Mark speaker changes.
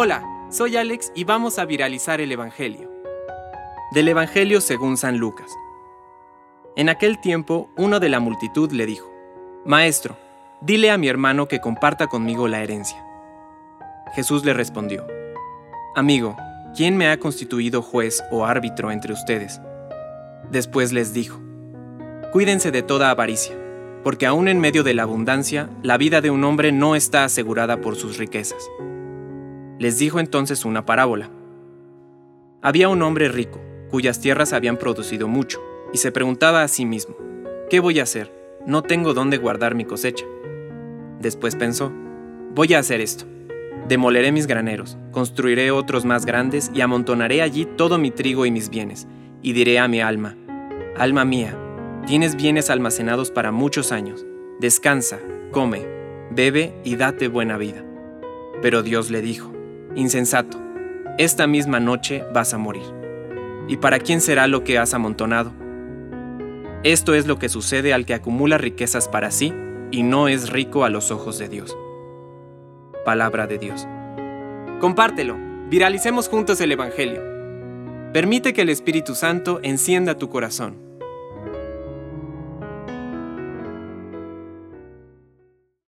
Speaker 1: Hola, soy Alex y vamos a viralizar el Evangelio. Del Evangelio según San Lucas. En aquel tiempo, uno de la multitud le dijo, Maestro, dile a mi hermano que comparta conmigo la herencia. Jesús le respondió, Amigo, ¿quién me ha constituido juez o árbitro entre ustedes? Después les dijo, Cuídense de toda avaricia, porque aún en medio de la abundancia, la vida de un hombre no está asegurada por sus riquezas. Les dijo entonces una parábola. Había un hombre rico, cuyas tierras habían producido mucho, y se preguntaba a sí mismo, ¿qué voy a hacer? No tengo dónde guardar mi cosecha. Después pensó, voy a hacer esto. Demoleré mis graneros, construiré otros más grandes y amontonaré allí todo mi trigo y mis bienes, y diré a mi alma, Alma mía, tienes bienes almacenados para muchos años, descansa, come, bebe y date buena vida. Pero Dios le dijo, Insensato, esta misma noche vas a morir. ¿Y para quién será lo que has amontonado? Esto es lo que sucede al que acumula riquezas para sí y no es rico a los ojos de Dios. Palabra de Dios. Compártelo, viralicemos juntos el Evangelio. Permite que el Espíritu Santo encienda tu corazón